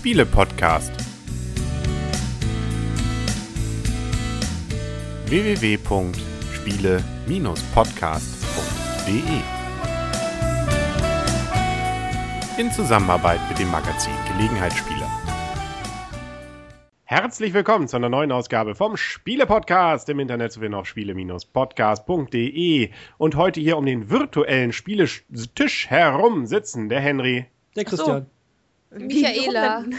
Spiele-Podcast. www.spiele-podcast.de In Zusammenarbeit mit dem Magazin Gelegenheitsspieler. Herzlich willkommen zu einer neuen Ausgabe vom Spiele-Podcast im Internet sowie auf spiele-podcast.de. Und heute hier um den virtuellen Spieletisch herum sitzen der Henry, der Christian. Michaela.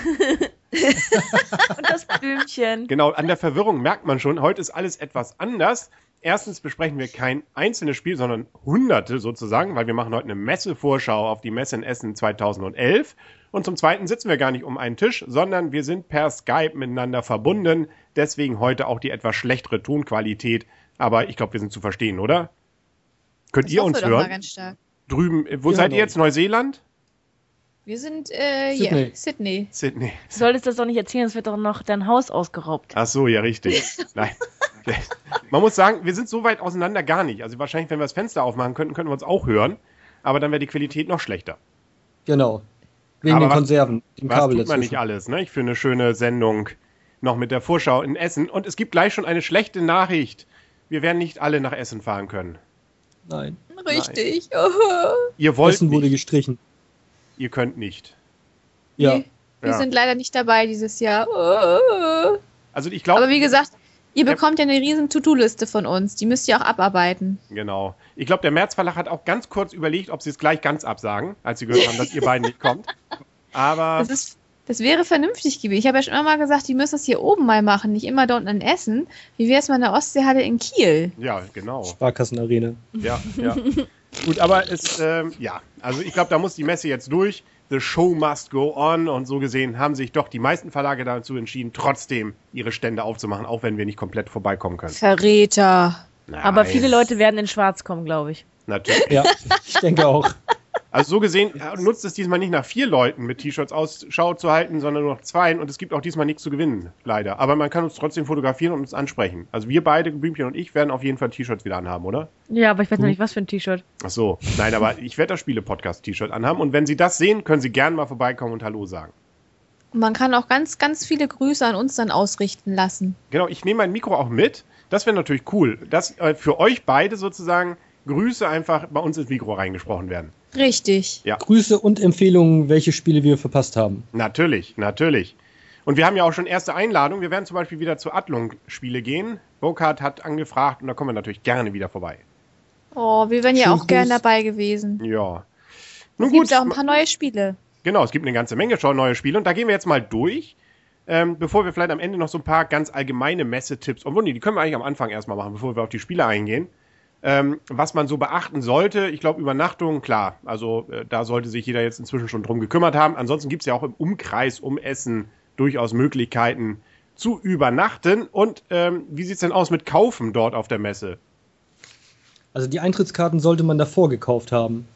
Und das Blümchen. Genau, an der Verwirrung merkt man schon, heute ist alles etwas anders. Erstens besprechen wir kein einzelnes Spiel, sondern hunderte sozusagen, weil wir machen heute eine Messevorschau auf die Messe in Essen 2011. Und zum Zweiten sitzen wir gar nicht um einen Tisch, sondern wir sind per Skype miteinander verbunden. Deswegen heute auch die etwas schlechtere Tonqualität. Aber ich glaube, wir sind zu verstehen, oder? Könnt Das ihr uns doch mal hören? ganz stark. Drüben, wo Ja, seid ihr jetzt? Neuseeland? Wir sind äh, Sydney. hier, Sydney. Sydney. Du solltest das doch nicht erzählen, es wird doch noch dein Haus ausgeraubt. Ach so, ja, richtig. Nein. Man muss sagen, wir sind so weit auseinander gar nicht. Also wahrscheinlich, wenn wir das Fenster aufmachen könnten, könnten wir uns auch hören. Aber dann wäre die Qualität noch schlechter. Genau. Wegen Aber den was- Konserven, dem Was Kabel tut man nicht alles, ne? Für eine schöne Sendung noch mit der Vorschau in Essen. Und es gibt gleich schon eine schlechte Nachricht. Wir werden nicht alle nach Essen fahren können. Nein. Richtig. Oh. Ihr wollt Essen wurde nicht, gestrichen. Ihr könnt nicht. Ja. Nee, wir Ja. sind leider nicht dabei dieses Jahr. Oh. Also ich glaube, Aber wie gesagt, ihr bekommt ja eine riesen To-Do-Liste von uns. Die müsst ihr auch abarbeiten. genau. Ich glaube, der März Verlag hat auch ganz kurz überlegt, ob sie es gleich ganz absagen, als sie gehört haben, dass ihr beiden nicht kommt. Aber Das ist das wäre vernünftig gewesen. Ich habe ja schon immer mal gesagt, die müssen das hier oben mal machen, nicht immer dort in Essen. Wie wäre es mal in der Ostseehalle in Kiel? ja, genau. Sparkassenarena. Ja, ja. Gut, aber es, ähm, ja, also ich glaube, da muss die Messe jetzt durch. The show must go on. Und so gesehen haben sich doch die meisten Verlage dazu entschieden, trotzdem ihre Stände aufzumachen, auch wenn wir nicht komplett vorbeikommen können. Verräter. Nein, Aber viele Leute werden in Schwarz kommen, glaube ich. Natürlich. Ja, ich denke auch. Also so gesehen nutzt es diesmal nicht nach vier Leuten mit T-Shirts Ausschau zu halten, sondern nur noch zwei. Und es gibt auch diesmal nichts zu gewinnen, leider. Aber man kann uns trotzdem fotografieren und uns ansprechen. Also wir beide, Blümchen und ich, werden auf jeden Fall T-Shirts wieder anhaben, oder? Ja, aber ich weiß noch nicht, was für ein T-Shirt. Ach so. Nein, aber ich werde das Spiele-Podcast-T-Shirt anhaben. Und wenn Sie das sehen, können Sie gerne mal vorbeikommen und Hallo sagen. Und man kann auch ganz, ganz viele Grüße an uns dann ausrichten lassen. Genau, ich nehme mein Mikro auch mit. Das wäre natürlich cool, dass äh, für euch beide sozusagen Grüße einfach bei uns ins Mikro reingesprochen werden. Richtig. Grüße und Empfehlungen, welche Spiele wir verpasst haben. Natürlich, natürlich. Und wir haben ja auch schon erste Einladungen. Wir werden zum Beispiel wieder zu Adlung-Spiele gehen. Burkhardt hat angefragt und da kommen wir natürlich gerne wieder vorbei. Oh, wir wären ja auch gern Gruß. dabei gewesen. Ja. Es Nun gibt gut, auch ein paar neue Spiele. genau, es gibt eine ganze Menge schon neue Spiele und da gehen wir jetzt mal durch. Ähm, bevor wir vielleicht am Ende noch so ein paar ganz allgemeine Messetipps, obwohl nee, die können wir eigentlich am Anfang erstmal machen, bevor wir auf die Spiele eingehen. Ähm, was man so beachten sollte, ich glaube, Übernachtung, klar, also äh, da sollte sich jeder jetzt inzwischen schon drum gekümmert haben. Ansonsten gibt es ja auch im Umkreis um Essen durchaus Möglichkeiten zu übernachten. Und ähm, wie sieht es denn aus mit Kaufen dort auf der Messe? Also die Eintrittskarten sollte man davor gekauft haben.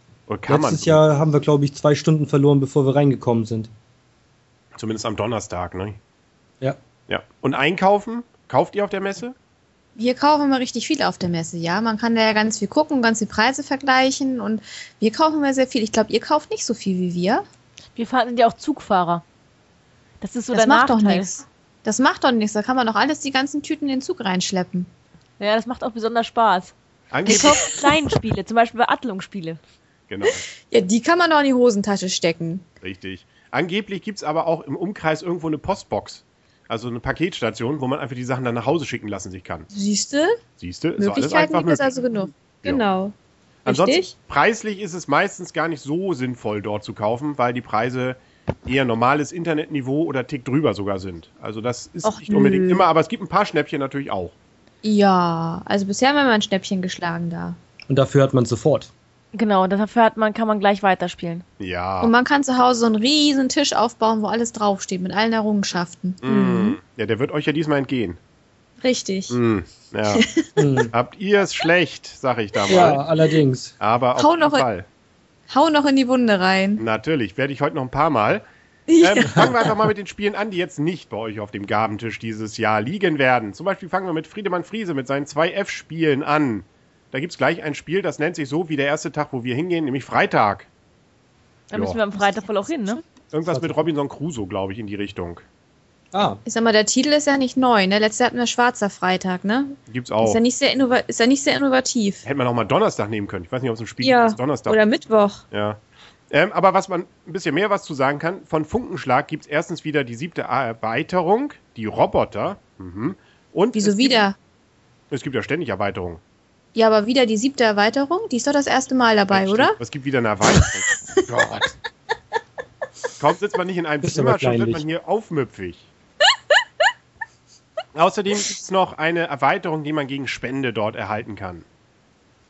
Kann Letztes Jahr haben wir, glaube ich, zwei Stunden verloren, bevor wir reingekommen sind. zumindest am Donnerstag, ne? Ja. Ja. Und einkaufen? Kauft ihr auf der Messe? Wir kaufen immer richtig viel auf der Messe, ja. Man kann da ja ganz viel gucken, ganz die Preise vergleichen und wir kaufen immer sehr viel. Ich glaube, ihr kauft nicht so viel wie wir. Wir fahren, sind ja auch Zugfahrer. Das ist so das der macht Nachteil. doch nichts. Das macht doch nichts. Da kann man doch alles, die ganzen Tüten in den Zug reinschleppen. Ja, das macht auch besonders Spaß. Wir kaufen kleine Spiele, zum Beispiel bei Adlung-Spiele. genau, Ja, die kann man doch in die Hosentasche stecken. richtig. Angeblich gibt es aber auch im Umkreis irgendwo eine Postbox. Also eine Paketstation, wo man einfach die Sachen dann nach Hause schicken lassen sich kann. Siehst du? Siehst du? Ist doch alles Möglichkeiten einfach gibt es möglich. also genug. Ja. Genau. Ansonsten, Richtig? preislich ist es meistens gar nicht so sinnvoll, dort zu kaufen, weil die Preise eher normales Internetniveau oder Tick drüber sogar sind. Also das ist Och, nicht unbedingt nö. immer, aber es gibt ein paar Schnäppchen natürlich auch. Ja, also bisher haben wir mal ein Schnäppchen geschlagen da. Und dafür hat man sofort. Genau, dafür hat man, kann man gleich weiterspielen. Ja. Und man kann zu Hause so einen riesen Tisch aufbauen, wo alles draufsteht, mit allen Errungenschaften. Mm. Ja, der wird euch ja diesmal entgehen. Richtig. Mm. Ja. Habt ihr es schlecht, sag ich da mal. ja, allerdings. Aber auf Hau jeden noch in- Fall. Hau noch in die Wunde rein. Natürlich, werde ich heute noch ein paar Mal. Ja. Ähm, fangen wir einfach mal mit den Spielen an, die jetzt nicht bei euch auf dem Gabentisch dieses Jahr liegen werden. Zum Beispiel fangen wir mit Friedemann Friese mit seinen zwei F-Spielen an. Da gibt es gleich ein Spiel, das nennt sich so wie der erste Tag, wo wir hingehen, nämlich Freitag. Da müssen wir am Freitag wohl auch hin, ne? Irgendwas mit Robinson Crusoe, glaube ich, in die Richtung. Ah, Ich sag mal, der Titel ist ja nicht neu, ne? Letztes Jahr hatten wir Schwarzer Freitag, ne? Gibt's Ist auch. ja nicht sehr, innova ist ja nicht sehr innovativ. Hätte man auch mal Donnerstag nehmen können. Ich weiß nicht, ob es ein Spiel Ja, gibt, das Donnerstag. Oder Mittwoch. Ja. Ähm, aber was man ein bisschen mehr was zu sagen kann, von Funkenschlag gibt es erstens wieder die siebte Erweiterung, die Roboter. Mhm. Und Wieso es wieder? Gibt, es gibt ja ständig Erweiterungen. Ja, aber wieder die siebte Erweiterung? Die ist doch das erste Mal dabei, Ja, oder? Es gibt wieder eine Erweiterung. Gott. Kaum sitzt man nicht in einem Bist Zimmer, schon wird man hier aufmüpfig. Außerdem gibt es noch eine Erweiterung, die man gegen Spende dort erhalten kann.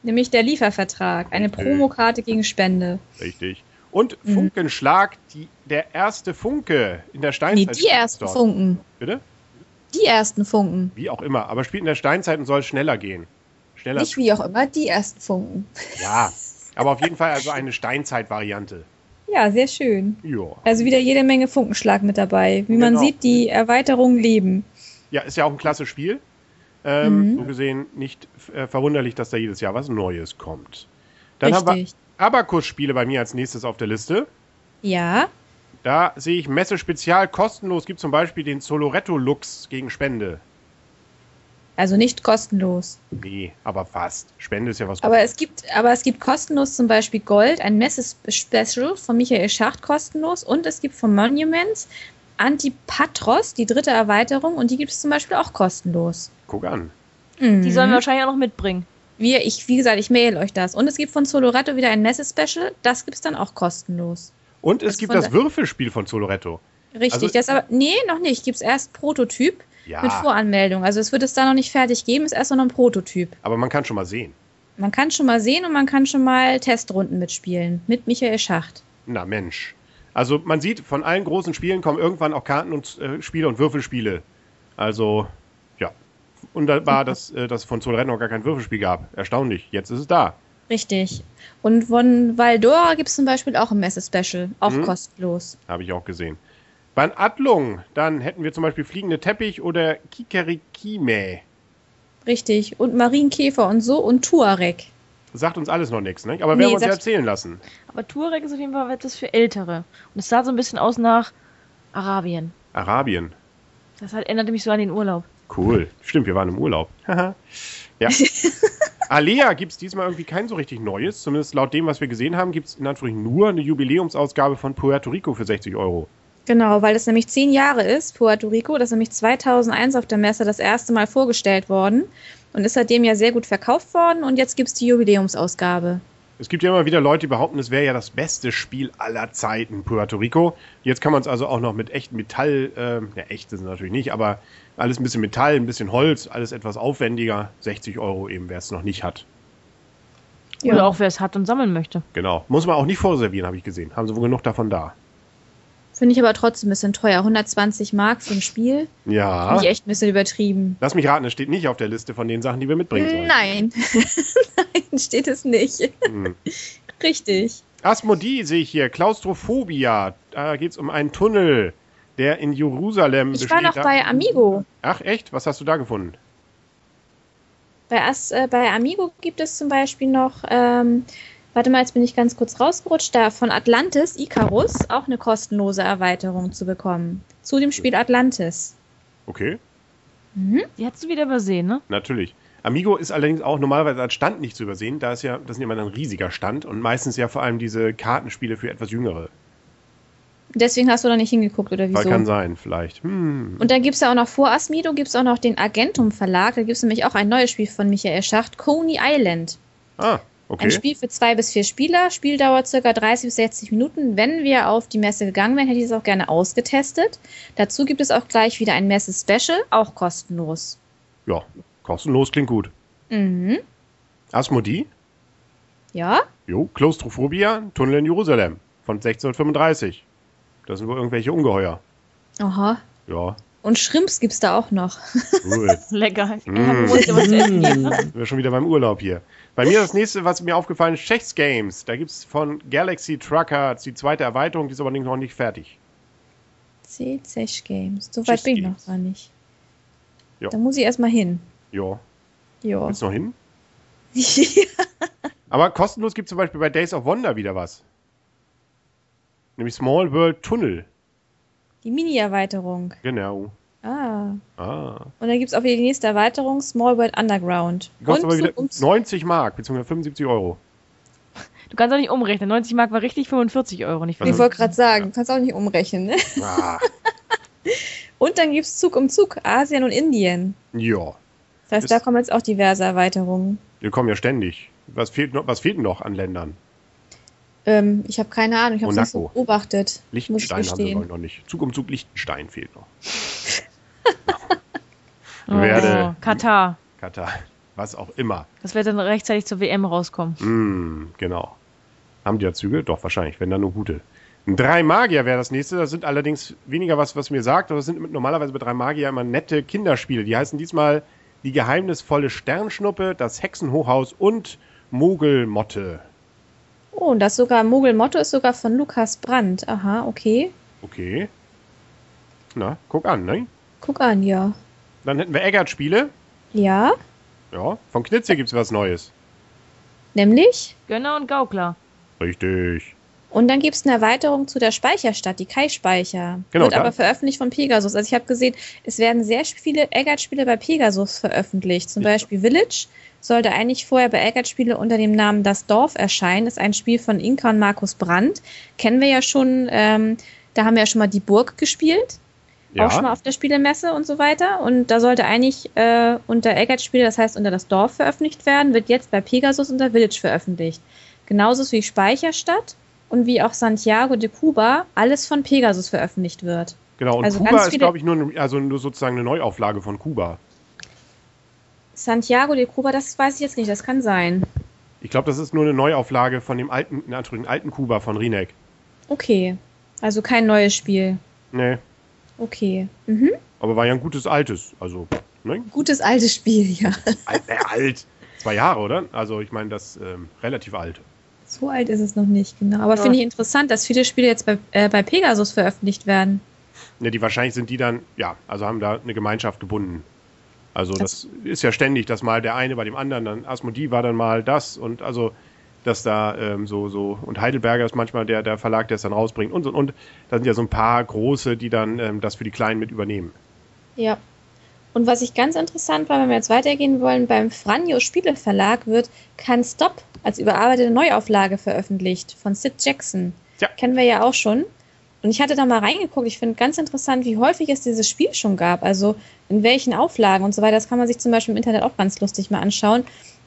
Nämlich der Liefervertrag. Eine Richtig. Promokarte gegen Spende. Richtig. Und Mhm. Funkenschlag, die, der erste Funke in der Nee, Steinzeit. die ersten dort. Funken. Bitte? Die ersten Funken. Wie auch immer. Aber spielt in der Steinzeit und soll schneller gehen. Schneller. Nicht wie auch immer, die ersten Funken. Ja. Aber auf jeden Fall also eine Steinzeit-Variante. Ja, sehr schön. Ja. Also wieder jede Menge Funkenschlag mit dabei. Wie man Genau. sieht, die Erweiterungen leben. Ja, ist ja auch ein klasse Spiel. Ähm, Mhm. So gesehen nicht äh, verwunderlich, dass da jedes Jahr was Neues kommt. Dann haben wir Richtig. Abakus-Spiele bei mir als nächstes auf der Liste. Ja, Da sehe ich Messe Spezial kostenlos. Gibt zum Beispiel den Soloretto Lux gegen Spende. Also nicht kostenlos. Nee, aber fast. Spende ist ja was Aber es gibt, aber es gibt kostenlos zum Beispiel Gold, ein Messe-Special von Michael Schacht kostenlos und es gibt von Monuments Antipatros, die dritte Erweiterung, und die gibt es zum Beispiel auch kostenlos. Guck an. Die sollen wir Mhm. wahrscheinlich auch noch mitbringen. wir, ich, wie gesagt, ich mail euch das. Und es gibt von Soloretto wieder ein Messe-Special, das gibt es dann auch kostenlos. Und es Das gibt das Würfelspiel von Soloretto. Richtig, Also- das aber, nee, noch nicht. Gibt es erst Prototyp Ja, mit Voranmeldung. Also es wird es da noch nicht fertig geben, ist erst noch ein Prototyp. aber man kann schon mal sehen. Man kann schon mal sehen und man kann schon mal Testrunden mitspielen. Mit Michael Schacht. Na Mensch. Also man sieht, von allen großen Spielen kommen irgendwann auch Karten und äh, Spiele und Würfelspiele. Also, ja. Und da war das, äh, dass von Soloretto noch gar kein Würfelspiel gab. Erstaunlich. Jetzt ist es da. Richtig. Und von Valdora gibt es zum Beispiel auch ein Messe-Special. Auch Mhm. kostenlos. Habe ich auch gesehen. Bei Adlung, dann hätten wir zum Beispiel Fliegende Teppich oder Kikerikime. Richtig. Und Marienkäfer und so und Tuareg. Sagt uns alles noch nichts, ne? Aber Nee, werden wir uns ja erzählen lassen. Aber Turek ist auf jeden Fall etwas für Ältere. Und es sah so ein bisschen aus nach Arabien. Arabien. Das halt erinnerte mich so an den Urlaub. Cool. Stimmt, wir waren im Urlaub. Ja. Alea gibt es diesmal irgendwie kein so richtig Neues. Zumindest laut dem, was wir gesehen haben, gibt es in Anführungszeichen nur eine Jubiläumsausgabe von Puerto Rico für 60 Euro. Genau, weil das nämlich zehn Jahre ist, Puerto Rico. Das ist nämlich 2001 auf der Messe das erste Mal vorgestellt worden. Und ist seitdem ja sehr gut verkauft worden. Und jetzt gibt es die Jubiläumsausgabe. Es gibt ja immer wieder Leute, die behaupten, es wäre ja das beste Spiel aller Zeiten, Puerto Rico. Jetzt kann man es also auch noch mit echtem Metall, ähm, ja, echt ist es natürlich nicht, aber alles ein bisschen Metall, ein bisschen Holz, alles etwas aufwendiger. 60 Euro eben, wer es noch nicht hat. Oder auch wer es hat und sammeln möchte. Genau. Muss man auch nicht vorservieren, habe ich gesehen. Haben sie wohl genug davon da. Finde ich aber trotzdem ein bisschen teuer. 120 Mark für ein Spiel. Ja. Finde ich echt ein bisschen übertrieben. Lass mich raten, es steht nicht auf der Liste von den Sachen, die wir mitbringen sollen. Nein. Nein, steht es nicht. Hm. Richtig. Asmodee sehe ich hier, Klaustrophobia. Da geht es um einen Tunnel, der in Jerusalem Ich war noch bei Amigo. Ach, echt? Was hast du da gefunden? Bei, As, äh, bei Amigo gibt es zum Beispiel noch, ähm, warte mal, jetzt bin ich ganz kurz rausgerutscht, da von Atlantis, Icarus, auch eine kostenlose Erweiterung zu bekommen. Zu dem Spiel Atlantis. Okay, Mhm. Die hast du wieder übersehen, ne? natürlich. Amigo ist allerdings auch normalerweise als Stand nicht zu übersehen. Da ist ja, das ist ja immer ein riesiger Stand und meistens ja vor allem diese Kartenspiele für etwas Jüngere. Deswegen hast du da nicht hingeguckt, oder wieso? kann sein, vielleicht. Hm. Und dann gibt es ja auch noch vor Asmido, gibt es auch noch den Agentum Verlag. Da gibt es nämlich auch ein neues Spiel von Michael Schacht, Coney Island. Ah, Ein okay. Spiel für zwei bis vier Spieler, Spieldauer circa 30 bis 60 Minuten. Wenn wir auf die Messe gegangen wären, hätte ich es auch gerne ausgetestet. Dazu gibt es auch gleich wieder ein Messe-Special, auch kostenlos. Ja, kostenlos klingt gut. Mhm. Asmodee? Ja, Jo, Klaustrophobia, Tunnel in Jerusalem von 1635. Das sind wohl irgendwelche Ungeheuer. aha. Ja, Und Shrimps gibt es da auch noch. cool. Lecker. Ich Mm. ne? Sind wir schon wieder beim Urlaub hier. Bei mir das nächste, was mir aufgefallen ist, Chess Games. Da gibt es von Galaxy Trucker die zweite Erweiterung, die ist aber noch nicht fertig. CZ Games. So weit Chess bin ich noch gar nicht. Ja. Da muss ich erstmal hin. Ja, Ja. willst du noch hin? Aber kostenlos gibt es zum Beispiel bei Days of Wonder wieder was. Nämlich Small World Tunnel. Die Mini-Erweiterung. Genau. Ah. Ah. Und dann gibt es auch wieder die nächste Erweiterung, Small World Underground. Die kostet Und aber wieder Zug um Zug. 90 Mark, beziehungsweise 75 Euro. Du kannst auch nicht umrechnen. 90 Mark war richtig, 45 Euro, nicht Also- Ich wollte gerade sagen, kannst auch nicht umrechnen. Ne? Ah. Und dann gibt es Zug um Zug, Asien und Indien. ja. Das heißt, Ist- da kommen jetzt auch diverse Erweiterungen. Wir kommen ja ständig. Was fehlt, noch, was fehlt denn noch an Ländern? Ähm, ich habe keine Ahnung, ich habe es nicht so beobachtet. Liechtenstein ich haben wir noch nicht. Zug um Zug Liechtenstein fehlt noch. Oh, Werde- Katar. Katar. Was auch immer. Das wird dann rechtzeitig zur WM rauskommen. Mm, genau. Haben die ja Züge? Doch, wahrscheinlich, wenn dann nur gute. Ein Drei Magier wäre das nächste. Das sind allerdings weniger was, was mir sagt, aber das sind normalerweise bei Drei Magier immer nette Kinderspiele. Die heißen diesmal Die geheimnisvolle Sternschnuppe, das Hexenhochhaus und Mogelmotte. Oh, und das sogar, Mogelmotto ist sogar von Lukas Brandt. Aha, okay. Okay. Na, guck an, ne? Guck an, ja. Dann hätten wir Eggert-Spiele. Ja, Ja, von Knitze gibt's was Neues. nämlich. Gönner und Gaukler. Richtig. Und dann gibt es eine Erweiterung zu der Speicherstadt, die Kai-Speicher. Genau, Wird da- aber veröffentlicht von Pegasus. Also ich habe gesehen, es werden sehr viele Eggert-Spiele bei Pegasus veröffentlicht. Zum Ja. Beispiel Village sollte eigentlich vorher bei Eggert-Spiele unter dem Namen Das Dorf erscheinen. Ist ein Spiel von Inka und Markus Brandt. Kennen wir ja schon, ähm, da haben wir ja schon mal die Burg gespielt. Auch schon mal Ja, auf der Spielemesse und so weiter. Und da sollte eigentlich äh, unter Eggert-Spiele, das heißt unter das Dorf veröffentlicht werden, wird jetzt bei Pegasus unter Village veröffentlicht. Genauso wie Speicherstadt und wie auch Santiago de Cuba alles von Pegasus veröffentlicht wird. genau. Und also Kuba ist, glaube ich, nur, also nur sozusagen eine Neuauflage von Kuba. Santiago de Cuba, das weiß ich jetzt nicht, das kann sein. Ich glaube, das ist nur eine Neuauflage von dem alten, in alten Kuba von Rinek. Okay. Also kein neues Spiel. Nee, Okay. Mhm. aber war ja ein gutes altes. Also, ne? Gutes altes Spiel, ja. Alt, äh, alt. Zwei Jahre, oder? Also, ich meine, das ähm, relativ alt. So alt ist es noch nicht, genau. Aber Ja. finde ich interessant, dass viele Spiele jetzt bei, äh, bei Pegasus veröffentlicht werden. Ne, die wahrscheinlich sind die dann, ja, also haben da eine Gemeinschaft gebunden. Also das ist ja ständig, dass mal der eine bei dem anderen, dann Asmodee war dann mal das und also, dass da ähm, so, so, und Heidelberger ist manchmal der, der Verlag, der es dann rausbringt und, und, und. Da sind ja so ein paar große, die dann ähm, das für die Kleinen mit übernehmen. Ja. Und was ich ganz interessant war, wenn wir jetzt weitergehen wollen, beim Franjo Spieleverlag wird Can't Stop als überarbeitete Neuauflage veröffentlicht von Sid Jackson. Ja. Kennen wir ja auch schon. Und ich hatte da mal reingeguckt. Ich finde ganz interessant, wie häufig es dieses Spiel schon gab. Also in welchen Auflagen und so weiter. Das kann man sich zum Beispiel im Internet auch ganz lustig mal anschauen.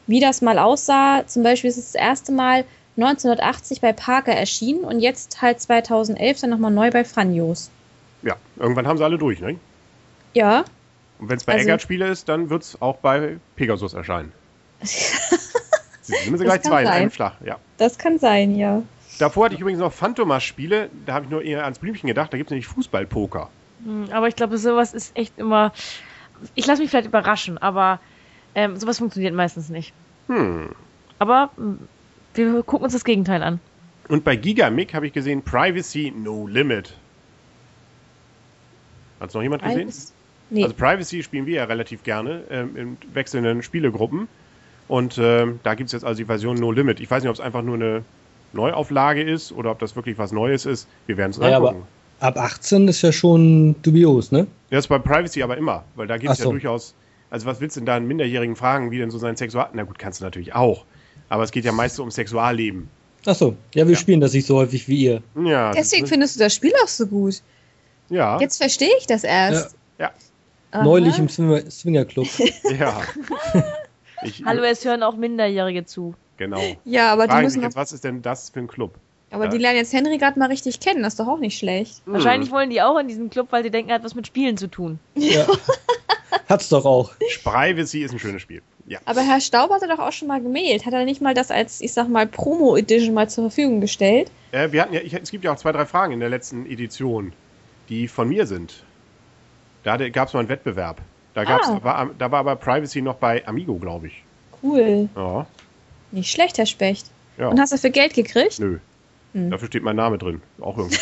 Wie das mal aussah. Zum Beispiel ist es das erste Mal 1980 bei Parker erschienen und jetzt halt 2011 dann nochmal neu bei Franjos. Ja, irgendwann haben sie alle durch, ne? Ja, Und wenn es bei Also- Eggert-Spiele ist, dann wird es auch bei Pegasus erscheinen. Sie sind sie Das gleich kann zwei in sein. einem Schlag, ja. das kann sein, ja. Davor hatte ich übrigens noch Phantomas-Spiele, da habe ich nur eher ans Blümchen gedacht, da gibt es nämlich Fußballpoker. Hm, Aber ich glaube, sowas ist echt immer. Ich lasse mich vielleicht überraschen, aber ähm, sowas funktioniert meistens nicht. Hm. Aber hm, wir gucken uns das Gegenteil an. Und bei Gigamic habe ich gesehen Privacy No Limit. Hat es noch jemand gesehen? Eins- Nee, Also Privacy spielen wir ja relativ gerne ähm, in wechselnden Spielegruppen. Und ähm, da gibt es jetzt also die Version No Limit. Ich weiß nicht, ob es einfach nur eine Neuauflage ist oder ob das wirklich was Neues ist. Wir werden es Naja, angucken. Ab 18 ist ja schon dubios, ne? Das ist bei Privacy aber immer, weil da gibt es Ach ja so. durchaus. Also was willst du denn da einen Minderjährigen fragen, wie denn so sein Sexual... Na gut, kannst du natürlich auch. Aber es geht ja meist so um Sexualleben. Achso, ja, wir Ja. spielen das nicht so häufig wie ihr. Ja. Deswegen das, findest du das Spiel auch so gut. ja. Jetzt verstehe ich das erst. Ja. Aha. Neulich im Swinger Swingerclub. Ja. Ich, Hallo, es hören auch Minderjährige zu. Genau. Ja, aber die Fragen müssen sich noch, jetzt, was ist denn das für ein Club? Aber ja. die lernen jetzt Henry gerade mal richtig kennen. Das ist doch auch nicht schlecht. Wahrscheinlich wollen die auch in diesen Club, weil sie denken, er hat was mit Spielen zu tun. ja. Hat's doch auch. Privacy ist ein schönes Spiel. Ja. Aber Herr Staub hatte doch auch schon mal gemailt. Hat er nicht mal das als, ich sag mal, Promo-Edition mal zur Verfügung gestellt? Äh, wir hatten ja, ich, es gibt ja auch zwei, drei Fragen in der letzten Edition, die von mir sind. Da gab es mal einen Wettbewerb. Da, gab's, Ah. war, da war aber Privacy noch bei Amigo, glaube ich. Cool. Ja. Nicht schlecht, Herr Specht. ja. Und hast du dafür Geld gekriegt? Nö. Hm. Dafür steht mein Name drin. Auch irgendwie.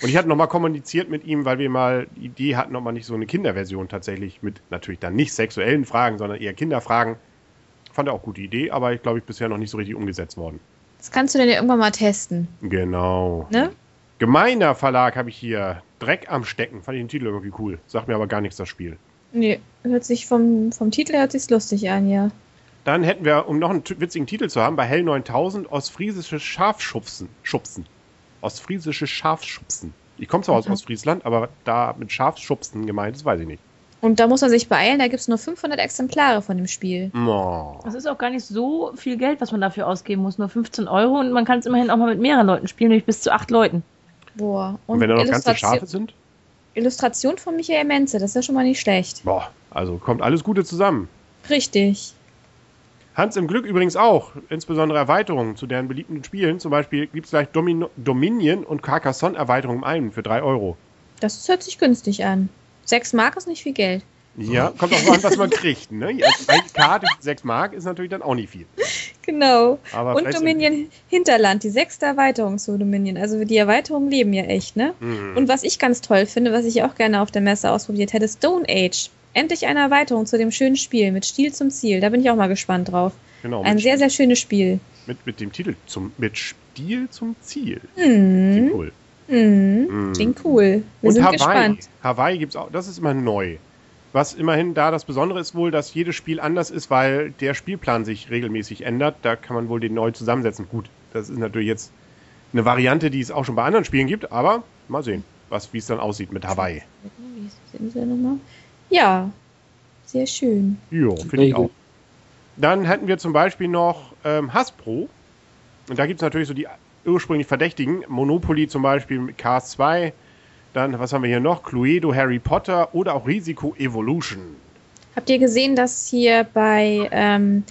Und ich hatte nochmal kommuniziert mit ihm, weil wir mal die Idee hatten, nochmal nicht so eine Kinderversion tatsächlich mit natürlich dann nicht sexuellen Fragen, sondern eher Kinderfragen. Fand er auch gute Idee, aber ich glaube, ich bisher noch nicht so richtig umgesetzt worden. Das kannst du dann ja irgendwann mal testen. Genau. Ne? Gemeiner Verlag habe ich hier. Dreck am Stecken. Fand ich den Titel irgendwie cool. Sagt mir aber gar nichts, das Spiel. Nee, hört sich vom, vom Titel hört sich's lustig an, ja. Dann hätten wir, um noch einen witzigen Titel zu haben, bei Hell 9000 ostfriesische Schafschubsen. Schubsen. Ostfriesische Schafschubsen. Ich komme zwar aus Mhm. Ostfriesland, aber da mit Schafschubsen gemeint ist, weiß ich nicht. Und da muss man sich beeilen, da gibt's nur 500 Exemplare von dem Spiel. Oh. Das ist auch gar nicht so viel Geld, was man dafür ausgeben muss. Nur 15 Euro und man kann es immerhin auch mal mit mehreren Leuten spielen, nämlich bis zu acht Leuten. Boah. Und wenn da noch ganze Schafe sind? Illustration von Michael Menze, das ist ja schon mal nicht schlecht. Boah, also kommt alles Gute zusammen. Richtig. Hans im Glück übrigens auch, insbesondere Erweiterungen zu deren beliebten Spielen. Zum Beispiel gibt es gleich Domino Dominion und Carcassonne Erweiterungen im einen für 3 Euro. Das hört sich günstig an. 6 Mark ist nicht viel Geld. Ja, kommt auch an, was man kriegt. Ne? Also Eine Karte für 6 Mark ist natürlich dann auch nicht viel. Genau. Aber Und Dominion Hinterland, die sechste Erweiterung zu Dominion. Also die Erweiterungen leben ja echt, ne? Mhm. Und was ich ganz toll finde, was ich auch gerne auf der Messe ausprobiert hätte, Stone Age. Endlich eine Erweiterung zu dem schönen Spiel mit Stil zum Ziel. Da bin ich auch mal gespannt drauf. genau, Ein sehr, sehr schönes Spiel. mit, mit dem Titel zum, mit Stil zum Ziel. Hm. Klingt cool. Hm. Mhm. Klingt cool. Wir Und sind Hawaii. gespannt. Hawaii gibt es auch, das ist immer neu. Was immerhin da das Besondere ist wohl, dass jedes Spiel anders ist, weil der Spielplan sich regelmäßig ändert. Da kann man wohl den neu zusammensetzen. Gut, das ist natürlich jetzt eine Variante, die es auch schon bei anderen Spielen gibt, aber mal sehen, was, wie es dann aussieht mit Hawaii. Wie ist Insel nochmal? Ja, sehr schön. Jo, finde ich auch. Dann hätten wir zum Beispiel noch ähm, Hasbro. Und da gibt es natürlich so die ursprünglich Verdächtigen. Monopoly zum Beispiel mit Cars 2. Dann, was haben wir hier noch? Cluedo, Harry Potter oder auch Risiko Evolution. Habt ihr gesehen, dass hier bei, ähm,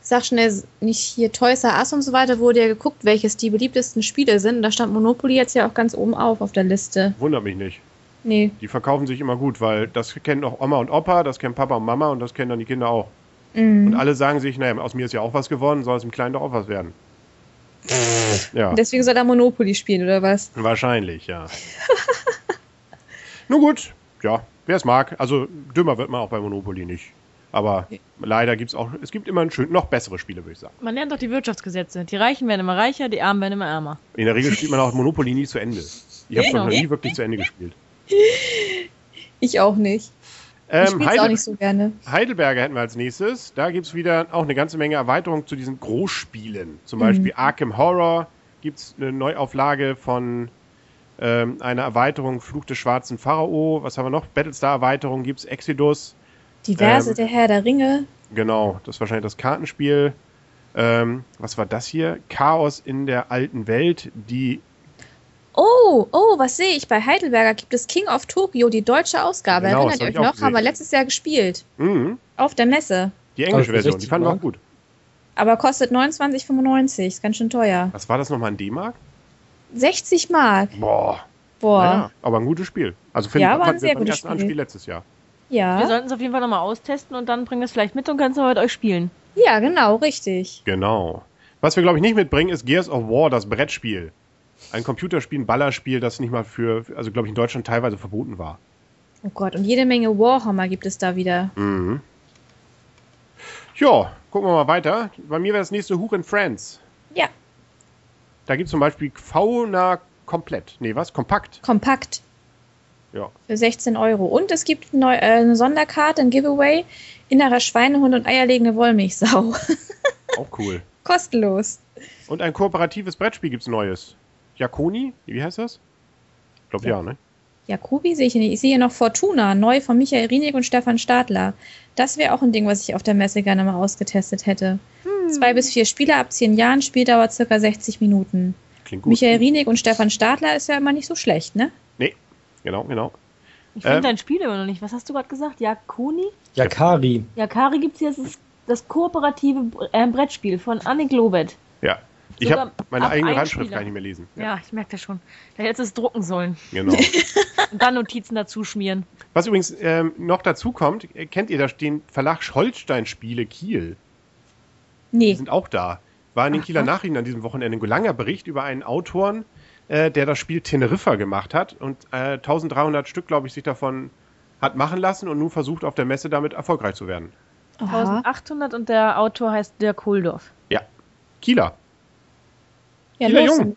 sag schnell, nicht hier Toys R Us und so weiter, wurde ja geguckt, welches die beliebtesten Spiele sind. Und da stand Monopoly jetzt ja auch ganz oben auf auf der Liste. Wundert mich nicht. Nee. Die verkaufen sich immer gut, weil das kennen auch Oma und Opa, das kennen Papa und Mama und das kennen dann die Kinder auch. Und Mhm. alle sagen sich, naja, aus mir ist ja auch was geworden, soll es im Kleinen doch auch was werden. Ja, Deswegen soll er Monopoly spielen, oder was? wahrscheinlich, ja. Nun gut, ja, wer es mag. Also dümmer wird man auch bei Monopoly nicht. Aber leider gibt es auch, es gibt immer ein schön, noch bessere Spiele, würde ich sagen. Man lernt doch die Wirtschaftsgesetze. Die Reichen werden immer reicher, die Armen werden immer ärmer. In der Regel spielt man auch Monopoly nie zu Ende. Ich habe es noch nie wirklich zu Ende gespielt. Ich auch nicht. Ich Ähm, spiele es auch Heidel nicht so gerne. Heidelberger hätten wir als nächstes. Da gibt es wieder auch eine ganze Menge Erweiterungen zu diesen Großspielen. Zum Beispiel Arkham Horror gibt es eine Neuauflage von ähm, einer Erweiterung Fluch des schwarzen Pharao. Was haben wir noch? Battlestar-Erweiterung gibt es Exodus. Diverse ähm, der Herr der Ringe. Genau, das ist wahrscheinlich das Kartenspiel. Ähm, was war das hier? Chaos in der alten Welt. Die, Oh, oh, was sehe ich? Bei Heidelberger gibt es King of Tokyo, die deutsche Ausgabe. Genau, Erinnert ihr hab euch noch? Haben wir letztes Jahr gespielt. mh, Auf der Messe. die englische für Version, die 60 fanden wir auch gut. Aber kostet 29,95. Ist ganz schön teuer. Was war das nochmal in D-Mark? 60 Mark. Boah. Boah. Naja, aber ein gutes Spiel. Also finde Ja, ich, war ein sehr gutes Spiel. Anspiel letztes Jahr. Wir Ja. sollten es auf jeden Fall nochmal austesten und dann bringen wir es vielleicht mit und können es mal mit euch spielen. Ja, genau, richtig. Genau. Was wir, glaube ich, nicht mitbringen, ist Gears of War, das Brettspiel. Ein Computerspiel, ein Ballerspiel, das nicht mal für, also glaube ich, in Deutschland teilweise verboten war. Oh Gott, und jede Menge Warhammer gibt es da wieder. Mhm. Ja, gucken wir mal weiter. Bei mir wäre das nächste Hook in Friends. Ja. Da gibt es zum Beispiel Fauna komplett. Nee, was? Kompakt. Kompakt. Ja. Für 16 Euro. Und es gibt neu, äh, eine Sonderkarte, ein Giveaway. Innerer Schweinehund und eierlegende Wollmilchsau. Auch cool. Kostenlos. Und ein kooperatives Brettspiel gibt es Neues. Jakoni? Wie heißt das? Ich glaube ja. Ja. ne? Jakobi sehe ich hier nicht. Ich sehe hier noch Fortuna, neu von Michael Rienig und Stefan Stadler. Das wäre auch ein Ding, was ich auf der Messe gerne mal ausgetestet hätte. Zwei bis vier Spieler ab zehn Jahren, Spieldauer circa 60 Minuten. Klingt gut. Michael Rienig und Stefan Stadler ist ja immer nicht so schlecht, ne? Genau, genau. Ich finde Ähm. dein Spiel immer noch nicht. Was hast du gerade gesagt? Yakuni? Yakari. Yakari gibt es jetzt das, das kooperative äh, Brettspiel von Annik Lobet. Ja. Ich habe meine eigene Handschrift gar nicht mehr lesen. Ja, ich merke das schon. Da hättest du es drucken sollen Genau. und dann Notizen dazu schmieren. Was übrigens ähm, noch dazu kommt, äh, kennt ihr das, den Verlag Holstein Spiele Kiel? Die Nee. sind auch da. War in den Ach, Kieler was? Nachrichten an diesem Wochenende ein langer Bericht über einen Autoren, äh, der das Spiel Teneriffa gemacht hat und äh, 1300 Stück, glaube ich, sich davon hat machen lassen und nun versucht auf der Messe damit erfolgreich zu werden. Aha. 1800 und der Autor heißt Dirk Holdorf. Ja. Kieler. Ja, Kieler los. Jung.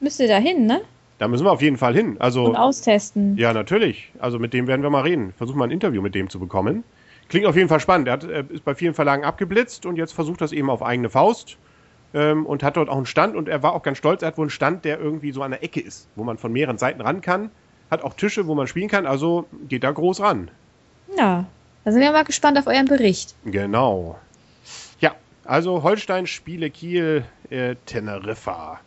Müsst ihr da hin, ne? Da müssen wir auf jeden Fall hin. Also, Und austesten. ja, natürlich. Also mit dem werden wir mal reden. Versuchen mal ein Interview mit dem zu bekommen. Klingt auf jeden Fall spannend. Er hat, äh, ist bei vielen Verlagen abgeblitzt und jetzt versucht das eben auf eigene Faust. Ähm, und hat dort auch einen Stand und er war auch ganz stolz. Er hat wohl einen Stand, der irgendwie so an der Ecke ist, wo man von mehreren Seiten ran kann. Hat auch Tische, wo man spielen kann. Also geht da groß ran. Ja. Da sind wir mal gespannt auf euren Bericht. Genau. Also Holstein, Spiele, Kiel, äh, Teneriffa.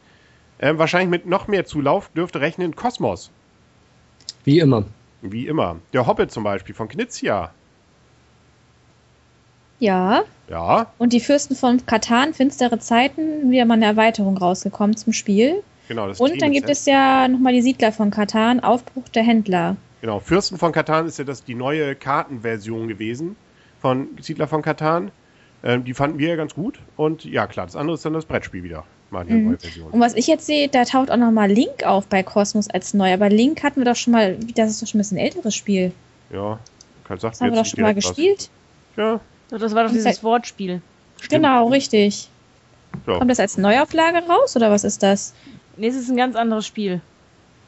Ähm, wahrscheinlich mit noch mehr Zulauf dürfte rechnen Kosmos. Wie immer. Wie immer. Der Hobbit zum Beispiel von Knizia. Ja. Ja, Und die Fürsten von Katan, finstere Zeiten, wieder mal eine Erweiterung rausgekommen zum Spiel. genau. Das Und dann gibt es ja nochmal die Siedler von Katan, Aufbruch der Händler. Genau, Fürsten von Katan ist ja das die neue Kartenversion gewesen von Siedler von Katan. Ähm, die fanden wir ja ganz gut. Und ja, klar, das andere ist dann das Brettspiel wieder. Mal die Mhm. neue Version. Und was ich jetzt sehe, da taucht auch nochmal Link auf bei Kosmos als neu. Aber Link hatten wir doch schon mal, das ist doch schon ein bisschen ein älteres Spiel. Ja, kann sagt Das haben wir doch schon mal gespielt. Was. Ja, So, das war doch dieses Wortspiel. stimmt. Genau, richtig. Ja. Kommt das als Neuauflage raus oder was ist das? Nee, es ist ein ganz anderes Spiel.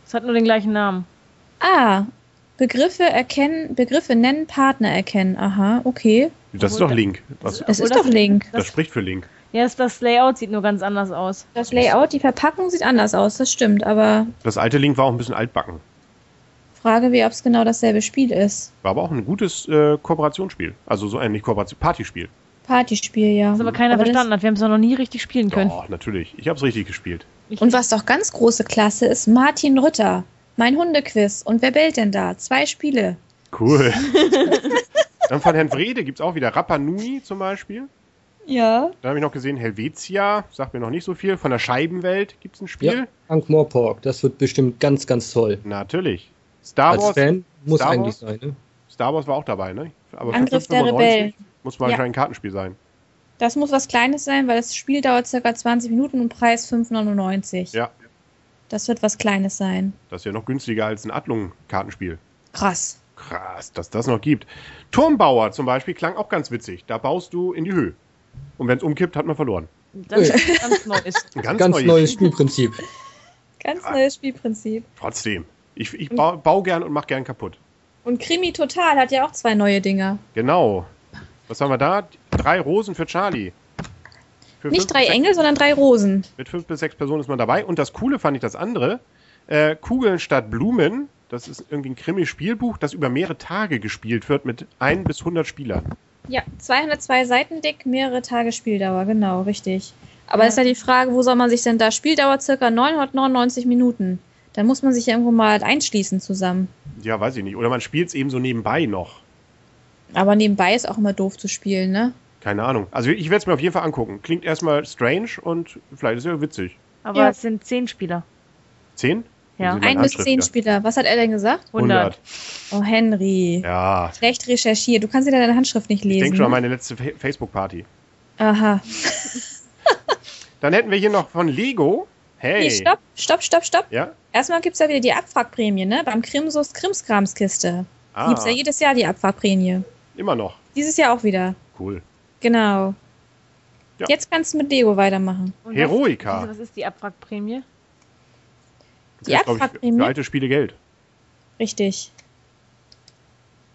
Es hat nur den gleichen Namen. Ah, Begriffe erkennen, Begriffe nennen, Partner erkennen. Aha, okay. Das ist doch Link. Was, Das Obwohl ist doch Link. das spricht für Link. Ja, das, das Layout sieht nur ganz anders aus. Das Layout, die Verpackung sieht anders aus, das stimmt. Aber Das alte Link war auch ein bisschen altbacken. Frage, wie ob es genau dasselbe Spiel ist. War aber auch ein gutes äh, Kooperationsspiel. Also so ein nicht Kooperation, Partyspiel. Partyspiel, ja. Was aber keiner Aber das- verstanden hat. Wir haben es auch noch nie richtig spielen können. Doch, natürlich. Ich habe es richtig gespielt. Ich, Und was doch ganz große Klasse ist, Martin Rütter. Mein Hundequiz. Und wer bellt denn da? Zwei Spiele. Cool. Dann von Herrn Wrede gibt es auch wieder Rapa Nui zum Beispiel. Ja. Dann habe ich noch gesehen Helvetia, sagt mir noch nicht so viel. Von der Scheibenwelt gibt es ein Spiel. Ja, Frank Morpork, das wird bestimmt ganz, ganz toll. Natürlich. Star Als Wars, Fan muss Star eigentlich Wars? sein, ne? Star Wars war auch dabei, ne? Aber Angriff der 5,95 Rebellen. Muss wahrscheinlich Ja. ein Kartenspiel sein. Das muss was Kleines sein, weil das Spiel dauert circa 20 Minuten und Preis 5,99. Ja. Das wird was Kleines sein. Das ist ja noch günstiger als ein Adlung-Kartenspiel. Krass. Krass, dass das noch gibt. Turmbauer zum Beispiel klang auch ganz witzig. Da baust du in die Höhe. Und wenn es umkippt, hat man verloren. das ist ganz Neues. Ein ganz, Ganz neues neues Spiel. Spielprinzip. Ganz Krass. neues Spielprinzip. Trotzdem. Ich, ich baue bau gern und mach gern kaputt. Und Krimi Total hat ja auch zwei neue Dinger. Genau. Was haben wir da? Drei Rosen für Charlie. Für Nicht drei Engel, sondern drei Rosen. Mit fünf bis sechs Personen ist man dabei. Und das Coole fand ich das andere. Äh, Kugeln statt Blumen. Das ist irgendwie ein Krimi-Spielbuch, das über mehrere Tage gespielt wird mit ein bis 100 Spielern. Ja, 202 Seiten dick, mehrere Tage Spieldauer, genau, richtig. Aber Ja. ist ja die Frage, wo soll man sich denn da? Spieldauer circa 999 Minuten. Da muss man sich ja irgendwo mal einschließen zusammen. Ja, weiß ich nicht. Oder man spielt es eben so nebenbei noch. Aber nebenbei ist auch immer doof zu spielen, ne? Keine Ahnung. Also ich werde es mir auf jeden Fall angucken. Klingt erstmal strange und vielleicht ist ja witzig. Aber Ja. es sind zehn Spieler. Zehn? Ja. Ein bis zehn? Spieler. Was hat er denn gesagt? 100. Oh, Henry. Ja, Schlecht recherchiert. Du kannst ja deine Handschrift nicht ich lesen. denke schon an ne? meine letzte Fa- Facebook-Party. Aha. Dann hätten wir hier noch von Lego. Hey. Nee, stopp, stopp, stopp, stopp. Ja? Erstmal gibt es ja wieder die Abwrackprämie, ne? Beim Krimsus Krimskramskiste. Ah, Gibt es ja jedes Jahr die Abwrackprämie. immer noch. Dieses Jahr auch wieder. Cool. Genau. Ja. Jetzt kannst du mit Lego weitermachen. Und Heroica. Was, was ist die Abwrackprämie? Die ist, ich? Für alte Spiele Geld. Richtig.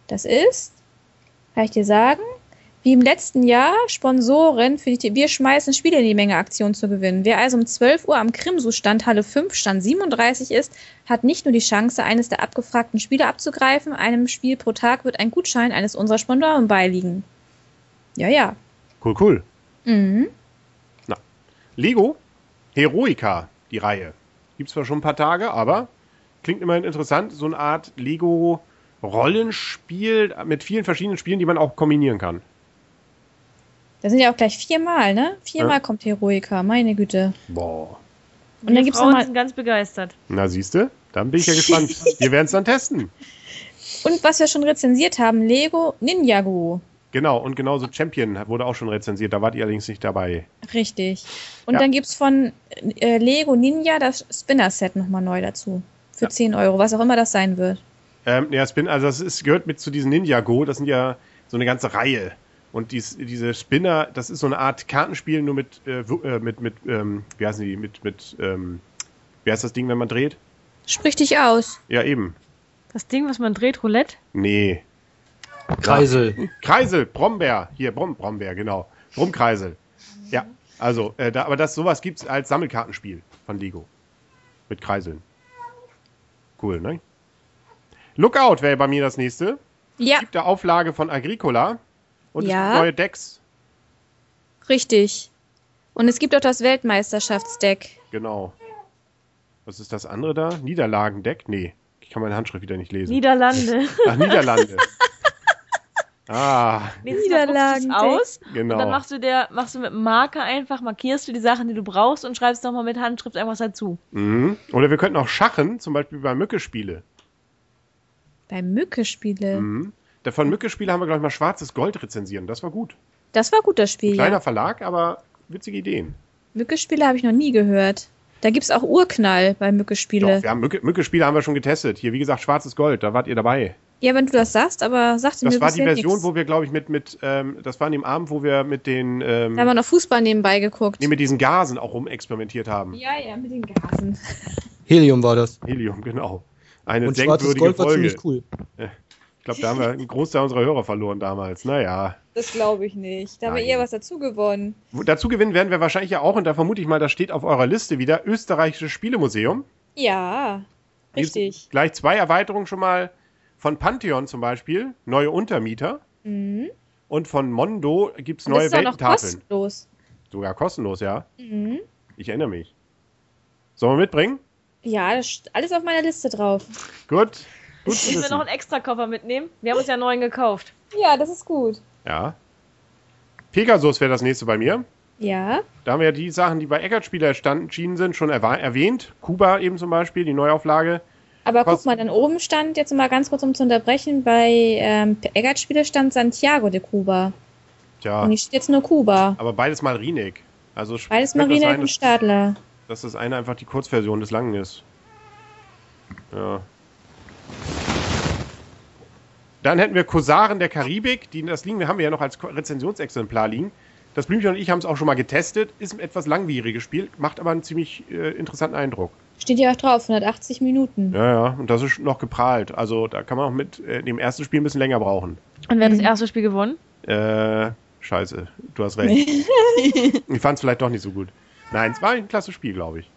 Das ist, kann ich dir sagen, wie im letzten Jahr Sponsoren für die Wir schmeißen Spiele in die Menge Aktion zu gewinnen. Wer also um 12 Uhr am Krimsus-Stand Halle 5 Stand 37 ist, hat nicht nur die Chance, eines der abgefragten Spiele abzugreifen, einem Spiel pro Tag wird ein Gutschein eines unserer Sponsoren beiliegen. Ja, ja. Cool, cool. Mhm. Lego, Heroica, die Reihe. Gibt zwar schon ein paar Tage, aber klingt immerhin interessant. So eine Art Lego-Rollenspiel mit vielen verschiedenen Spielen, die man auch kombinieren kann. Das sind ja auch gleich viermal, ne? Viermal Ja. kommt Heroica, meine Güte. Boah. Und dann gibt's Frauen noch mal- sind ganz begeistert. Na, siehste, dann bin ich ja gespannt. Wir werden es dann testen. Und was wir schon rezensiert haben, Lego Ninjago. Genau, und genauso Champion wurde auch schon rezensiert. Da wart ihr allerdings nicht dabei. Richtig. Und Ja. dann gibt es von äh, Lego Ninja das Spinner-Set nochmal neu dazu. Für Ja. 10 Euro, was auch immer das sein wird. Ähm, ja, Spin, also das ist, gehört mit zu diesen Ninja Go. Das sind ja so eine ganze Reihe Und dies, diese Spinner, das ist so eine Art Kartenspiel, nur mit, äh, äh, mit, mit ähm, wie heißen die, mit, mit, ähm, wie heißt das Ding, wenn man dreht? Sprich dich aus. Ja, eben. Das Ding, was man dreht, Roulette? Nee. Kreisel. Kreisel, Brombeer. Hier, Brom, Brombeer, genau. Brummkreisel. Ja, also, äh, da, aber das sowas gibt's als Sammelkartenspiel von Lego. Mit Kreiseln. Cool, ne? Lookout wäre bei mir das nächste. Ja, Gibt der Auflage von Agricola. Und es Ja. gibt neue Decks. richtig. Und es gibt auch das Weltmeisterschaftsdeck. Genau. Was ist das andere da? Niederlagendeck? Nee. Ich kann meine Handschrift wieder nicht lesen. Niederlande. Ach, Niederlande. ah, Niederlagendeck. aus genau. und dann machst du der, machst du mit dem Marker einfach, markierst du die Sachen, die du brauchst und schreibst nochmal mit Handschrift irgendwas dazu. Mhm. Oder wir könnten auch Schachen, zum Beispiel bei Mücke-Spiele. Bei Mücke-Spiele. Mhm. Da Von Mücke-Spiele haben wir, glaube ich, mal schwarzes Gold rezensieren. Das war gut. Das war gut, das Spiel. Kleiner Ja. Verlag, aber witzige Ideen. Mücke-Spiele habe ich noch nie gehört. Da gibt es auch Urknall bei Mücke-Spiele. Doch, wir haben Mücke- Mücke-Spiele haben wir schon getestet. Hier, wie gesagt, schwarzes Gold, da wart ihr dabei. Ja, wenn du das sagst, aber sagst du mir Das war die Version, nix. wo wir, glaube ich, mit, mit ähm, das war an dem Abend, wo wir mit den, ähm, Da haben wir noch Fußball nebenbei geguckt. nee, mit diesen Gasen auch rumexperimentiert haben. ja, ja, mit den Gasen. Helium war das. Helium, genau. Eine Und denkwürdige Gold war Folge. ziemlich cool. Ich glaube, da haben wir einen Großteil unserer Hörer verloren damals. Naja. Das glaube ich nicht. Da haben wir Nein. eher was dazu gewonnen. Wo- Dazu gewinnen werden wir wahrscheinlich ja auch, und da vermute ich mal, das steht auf eurer Liste wieder, Österreichisches Spielemuseum. Ja, richtig. Gleich zwei Erweiterungen schon mal von Pantheon zum Beispiel, neue Untermieter. Mhm. Und von Mondo gibt es neue ist Weltentafeln. kostenlos. Sogar kostenlos, ja. Mhm. Ich erinnere mich. Sollen wir mitbringen? Ja, das ist alles auf meiner Liste drauf. Gut. Gut Müssen wir noch einen Extrakoffer mitnehmen? Wir haben uns ja einen neuen gekauft. Ja, das ist gut. Ja. Pegasus wäre das nächste bei mir. Ja, Da haben wir ja die Sachen, die bei Eckert-Spieler erschienen sind, schon erwähnt. Kuba eben zum Beispiel, die Neuauflage. Aber guck mal, dann oben stand, jetzt mal ganz kurz um zu unterbrechen, bei ähm, Eggert-Spiele stand Santiago de Cuba. Tja, Und hier steht jetzt nur Kuba. aber beides mal Remake. Also Beides Marina sein, und Stadler. dass das eine einfach die Kurzversion des Langen ist. Ja. Dann hätten wir Kosaren der Karibik. Die, das liegen, wir haben wir ja noch als Rezensionsexemplar liegen. Das Blümchen und ich haben es auch schon mal getestet. Ist ein etwas langwieriges Spiel, macht aber einen ziemlich äh, interessanten Eindruck. Steht ja auch drauf, 180 Minuten. Ja, ja, und das ist noch geprahlt. Also da kann man auch mit äh, dem ersten Spiel ein bisschen länger brauchen. Und wer hat Mhm. das erste Spiel gewonnen? Äh, scheiße, du hast recht. ich fand es vielleicht doch nicht so gut. Nein, es war ein klasse Spiel, glaube ich.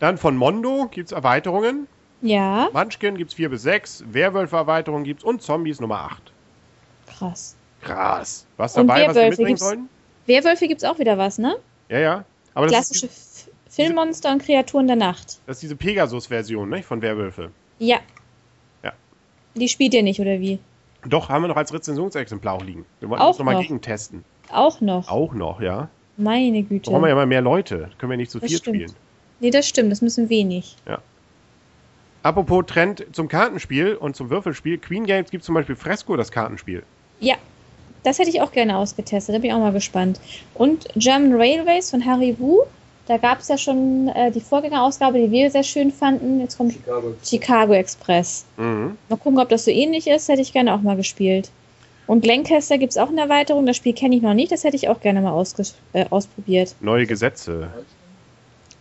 Dann von Mondo gibt es Erweiterungen. Ja, Munchkin gibt es 4 bis 6. Werwölfe-Erweiterungen gibt es und Zombies Nummer 8. krass. Krass. Was dabei, was wir Werwölfe mitbringen gibt's- sollen? Werwölfe gibt's auch wieder was, ne? Ja, ja. Aber das Klassische Filmmonster und Kreaturen der Nacht. das ist diese Pegasus-Version ne, von Werwölfe. Ja. Ja. Die spielt ihr nicht, oder wie? Doch, haben wir noch als Rezensionsexemplar auch liegen. Wir wollten Auch uns nochmal noch. gegen testen. Auch noch. Auch noch, ja. Meine Güte. Brauchen wir ja mal mehr Leute. Können wir nicht zu viel spielen. Nee, das stimmt, das müssen wenig. Apropos Trend zum Kartenspiel und zum Würfelspiel. Queen Games gibt zum Beispiel Fresco, das Kartenspiel. Ja, das hätte ich auch gerne ausgetestet, da bin ich auch mal gespannt. Und German Railways von Harry Wu, da gab es ja schon äh, die Vorgängerausgabe, die wir sehr schön fanden. Jetzt kommt Chicago. Chicago Express. Mhm. Mal gucken, ob das so ähnlich ist, hätte ich gerne auch mal gespielt. Und Lancaster gibt es auch eine Erweiterung, das Spiel kenne ich noch nicht, das hätte ich auch gerne mal äh, ausprobiert. Neue Gesetze.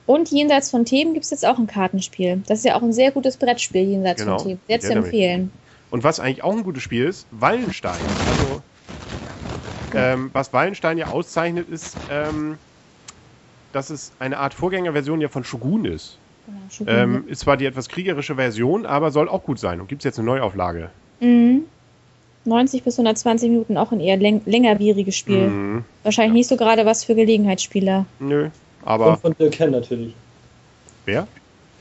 Und jenseits von Themen gibt es jetzt auch ein Kartenspiel. Das ist ja auch ein sehr gutes Brettspiel, jenseits Genau, von Themen. Sehr zu empfehlen. Und was eigentlich auch ein gutes Spiel ist, Wallenstein. Also, ähm, was Wallenstein ja auszeichnet, ist, ähm, dass es eine Art Vorgängerversion ja von Shogun ist. Genau, schon Ähm, ist zwar die etwas kriegerische Version, aber soll auch gut sein. Und gibt es jetzt eine Neuauflage. Mhm. 90 bis 120 Minuten, auch ein eher läng längerwieriges Spiel. Mhm. Wahrscheinlich nicht so gerade was für Gelegenheitsspieler. Nö. Aber Und von Dirk Henn natürlich. wer?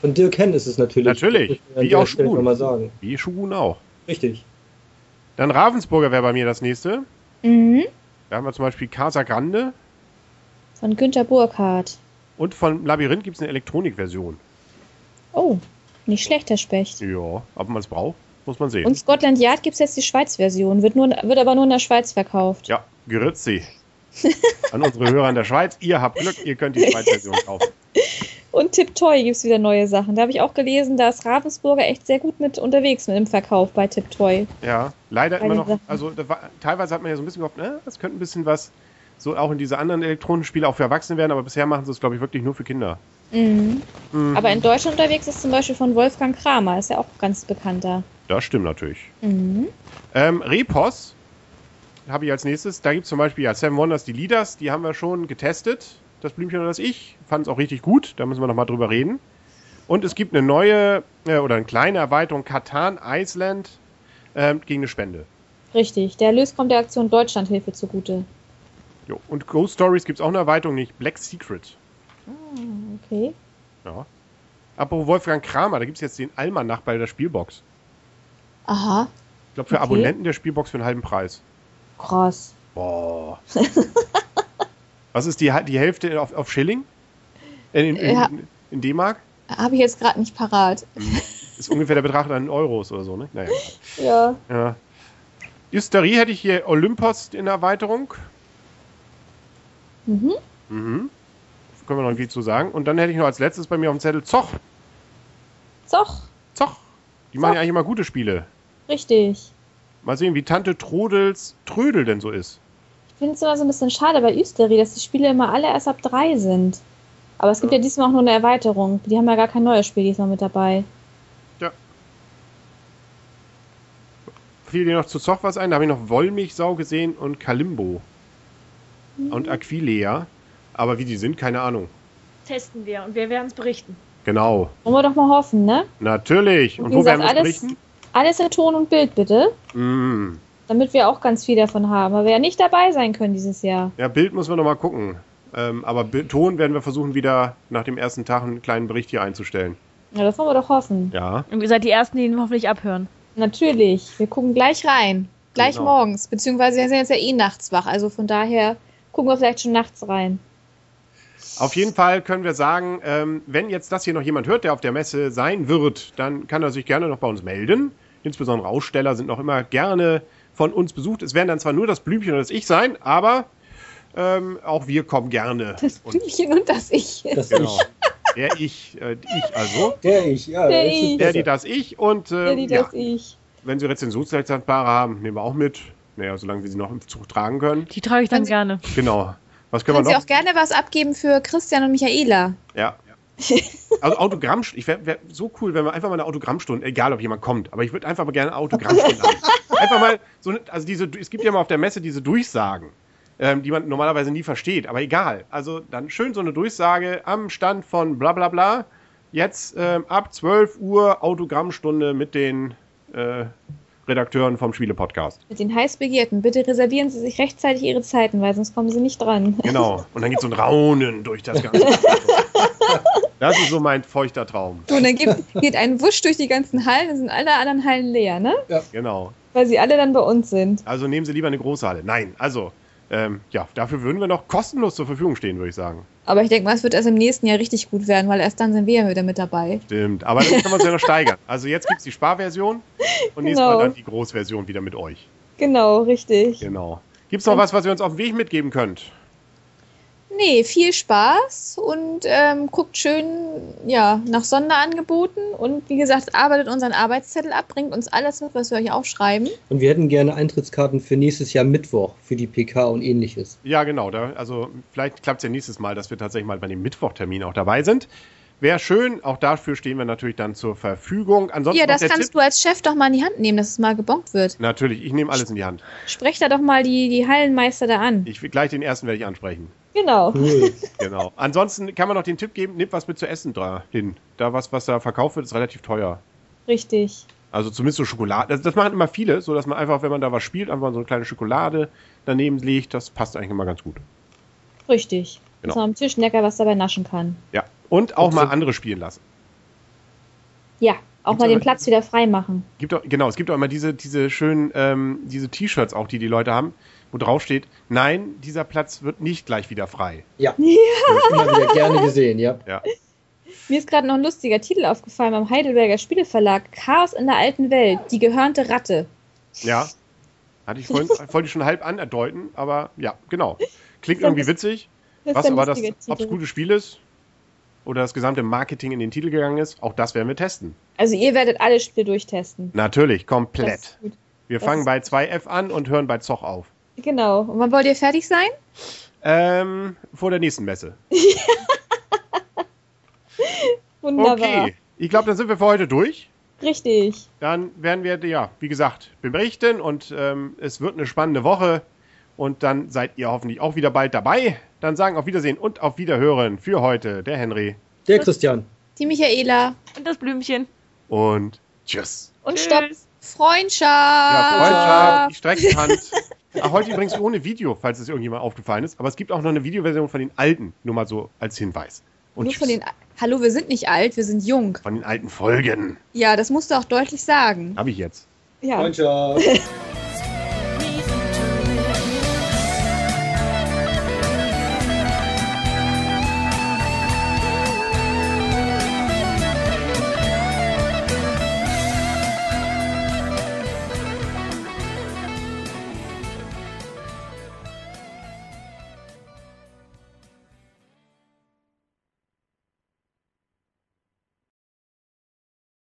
Von Dirk Henn ist es natürlich. Natürlich. Wie auch Shogun. mal sagen. Wie Shogun auch. Richtig. Dann Ravensburger wäre bei mir das nächste. Mhm. Da haben wir zum Beispiel Casa Grande. Von Günter Burkhardt. Und von Labyrinth gibt es eine Elektronikversion. Oh, nicht schlecht, Herr Specht. Ja, ob man es braucht, muss man sehen. Und Scotland Yard gibt es jetzt die Schweiz-Version. Wird, nur- wird aber nur in der Schweiz verkauft. Ja, grüezi. An unsere Hörer in der Schweiz, ihr habt Glück, ihr könnt die Schweiz-Version kaufen. Und Tiptoy gibt es wieder neue Sachen. Da habe ich auch gelesen, da ist Ravensburger echt sehr gut mit unterwegs mit dem Verkauf bei Tiptoy. Ja, leider Bei immer noch. Sachen. Also war, teilweise hat man ja so ein bisschen gehofft, ne, das könnte ein bisschen was so auch in diese anderen elektronischen Spiele auch für Erwachsene werden, aber bisher machen sie es, glaube ich, wirklich nur für Kinder. Mhm. Mhm. Aber in Deutschland unterwegs ist zum Beispiel von Wolfgang Kramer, ist ja auch ganz bekannter. Das stimmt natürlich. Mhm. Ähm, Repos habe ich als nächstes. Da gibt es zum Beispiel ja Seven Wonders, die Leaders, die haben wir schon getestet. Das Blümchen und das Ich. Fand es auch richtig gut. Da müssen wir nochmal drüber reden. Und es gibt eine neue äh, oder eine kleine Erweiterung Katan Iceland ähm, gegen eine Spende. Richtig, der Erlös kommt der Aktion Deutschlandhilfe zugute. Jo. Und Ghost Stories gibt es auch eine Erweiterung, nicht Black Secret. Okay. Ja. Apropos Wolfgang Kramer, da gibt es jetzt den Almanach bei der Spielbox. Aha, Ich glaube, für Okay. Abonnenten der Spielbox für einen halben Preis. krass. Boah. Was ist die, die Hälfte auf, auf Schilling? In, in, in, Ja. in D-Mark? Habe ich jetzt gerade nicht parat. Ist ungefähr der Betrag an Euros oder so, ne? Naja. Ja. Ja. Hysterie hätte ich hier Olympos in Erweiterung. Mhm. Mhm. Können wir noch viel zu sagen. Und dann hätte ich noch als letztes bei mir auf dem Zettel Zoch. Zoch, Zoch. Die machen ja eigentlich immer gute Spiele. richtig. Mal sehen, wie Tante Trodels Trödel denn so ist. Ich finde es immer so ein bisschen schade bei Üsteri, dass die Spiele immer alle erst ab drei sind. Aber es gibt ja, diesmal auch nur eine Erweiterung. Die haben ja gar kein neues Spiel diesmal mit dabei. Fiel dir noch zu Zoch was ein? Da habe ich noch Wollmilchsau gesehen und Kalimbo. Und Aquilea. Aber wie die sind, keine Ahnung. Testen wir und wir werden es berichten. Genau. Wollen wir doch mal hoffen, ne? Natürlich. Und Wie wo gesagt, werden wir alles- berichten? Alles in Ton und Bild, bitte. Mm. Damit wir auch ganz viel davon haben. Aber wir ja nicht dabei sein können dieses Jahr. Ja, Bild müssen wir noch mal gucken. Ähm, aber Ton werden wir versuchen, wieder nach dem ersten Tag einen kleinen Bericht hier einzustellen. Ja, das wollen wir doch hoffen. Ja. Und ihr seid die Ersten, die ihn hoffentlich abhören. Natürlich. Wir gucken gleich rein. Gleich Genau. morgens. Beziehungsweise wir sind jetzt ja eh nachts wach. Also von daher gucken wir vielleicht schon nachts rein. Auf jeden Fall können wir sagen, ähm, wenn jetzt das hier noch jemand hört, der auf der Messe sein wird, dann kann er sich gerne noch bei uns melden. Insbesondere Aussteller sind noch immer gerne von uns besucht. Es werden dann zwar nur das Blümchen und das Ich sein, aber ähm, auch wir kommen gerne. Das Und, Blümchen und das Ich. Das genau. ich. Der Ich, äh, ich also. Der ich, ja. Der ich. Der, die, das Ich und Ja, äh, die, ja, das Ich. wenn Sie Rezensionsexemplare haben, nehmen wir auch mit. Naja, solange wir sie noch im Zug tragen können. Die trage ich dann Können Sie- gerne. Genau. Was können Können wir Sie noch? auch gerne was abgeben für Christian und Michaela. Ja. Also Autogramm, ich wäre wär so cool, wenn wir einfach mal eine Autogrammstunde, egal ob jemand kommt, aber ich würde einfach mal gerne eine Autogrammstunde haben. Einfach mal so, eine- also diese, es gibt ja mal auf der Messe diese Durchsagen, ähm, die man normalerweise nie versteht, aber egal. Also dann schön so eine Durchsage am Stand von bla bla bla. Jetzt ähm, ab 12 Uhr Autogrammstunde mit den äh, Redakteuren vom Spiele-Podcast. Mit den heiß begehrten. Bitte reservieren Sie sich rechtzeitig Ihre Zeiten, weil sonst kommen Sie nicht dran. Genau. Und dann geht so ein Raunen durch das Ganze. Das ist so mein feuchter Traum. So, und dann geht, geht ein Wusch durch die ganzen Hallen, dann sind alle anderen Hallen leer, ne? Genau. Weil sie alle dann bei uns sind. Also nehmen Sie lieber eine große Halle. Nein, also, ähm, ja, dafür würden wir noch kostenlos zur Verfügung stehen, würde ich sagen. Aber ich denke mal, es wird erst im nächsten Jahr richtig gut werden, weil erst dann sind wir ja wieder mit dabei. Stimmt. Aber dann können wir uns ja noch steigern. Also jetzt gibt es die Sparversion und nächstes Genau. Mal dann die Großversion wieder mit euch. Genau, richtig. Genau. Gibt es noch was, was ihr uns auf den Weg mitgeben könnt? Nee, viel Spaß und ähm, guckt schön ja, nach Sonderangeboten und wie gesagt, arbeitet unseren Arbeitszettel ab, bringt uns alles mit, was wir euch aufschreiben. Und wir hätten gerne Eintrittskarten für nächstes Jahr Mittwoch für die PK und ähnliches. Ja, genau. Da, also vielleicht klappt es ja nächstes Mal, dass wir tatsächlich mal bei dem Mittwochtermin auch dabei sind. Wäre schön. Auch dafür stehen wir natürlich dann zur Verfügung. Ansonsten Ja, das kannst Tipp. du als Chef doch mal in die Hand nehmen, dass es mal gebonkt wird. Natürlich, ich nehme alles in die Hand. Sprech da doch mal die, die Hallenmeister da an. Ich gleich den ersten werde ich ansprechen. Genau. Cool. Genau. Ansonsten kann man noch den Tipp geben, nehmt was mit zu essen da hin. Da was, was da verkauft wird, ist relativ teuer. Richtig. Also zumindest so Schokolade. Das, das machen immer viele, so dass man einfach, wenn man da was spielt, einfach so eine kleine Schokolade daneben legt. Das passt eigentlich immer ganz gut. Richtig. Genau. Dass man am Tischnecker was dabei naschen kann. Ja. Und auch Und mal so- andere spielen lassen. Ja, auch Gibt's mal den aber- Platz wieder frei machen. Gibt auch, genau, es gibt auch immer diese, diese schönen, ähm, diese T-Shirts auch, die die Leute haben, wo drauf steht, nein, dieser Platz wird nicht gleich wieder frei. Ja. Ich immer wieder gerne gesehen, ja. Ja. Mir ist gerade noch ein lustiger Titel aufgefallen beim Heidelberger Spieleverlag. Chaos in der alten Welt. Die gehörnte Ratte. Ja. Hatte ich vorhin, wollte ich schon halb andeuten, aber ja, genau. Klingt irgendwie witzig. Was aber das, ob es gutes Spiel ist, oder das gesamte Marketing in den Titel gegangen ist, auch das werden wir testen. Also ihr werdet alle Spiele durchtesten. Natürlich, komplett. Wir das fangen bei 2F an und hören bei Zoch auf. Genau. Und wann wollt ihr fertig sein? Ähm, vor der nächsten Messe. Wunderbar. Okay, ich glaube, dann sind wir für heute durch. Richtig. Dann werden wir, ja, wie gesagt, berichten und ähm, es wird eine spannende Woche. Und dann seid ihr hoffentlich auch wieder bald dabei. Dann sagen auf Wiedersehen und auf Wiederhören für heute der Henry Der Christian. Die Michaela. Und das Blümchen. und tschüss. Und Tschüss. stopp. Freundschaft. Ja, Freundschaft, die Streckenhand. Ah, heute übrigens ohne Video, falls es irgendjemand aufgefallen ist. Aber es gibt auch noch eine Videoversion von den alten, nur mal so als Hinweis. Und Nur von den. Hallo, wir sind nicht alt, wir sind jung. von den alten Folgen. Ja, das musst du auch deutlich sagen. Habe ich jetzt. Ja. Freundschaft.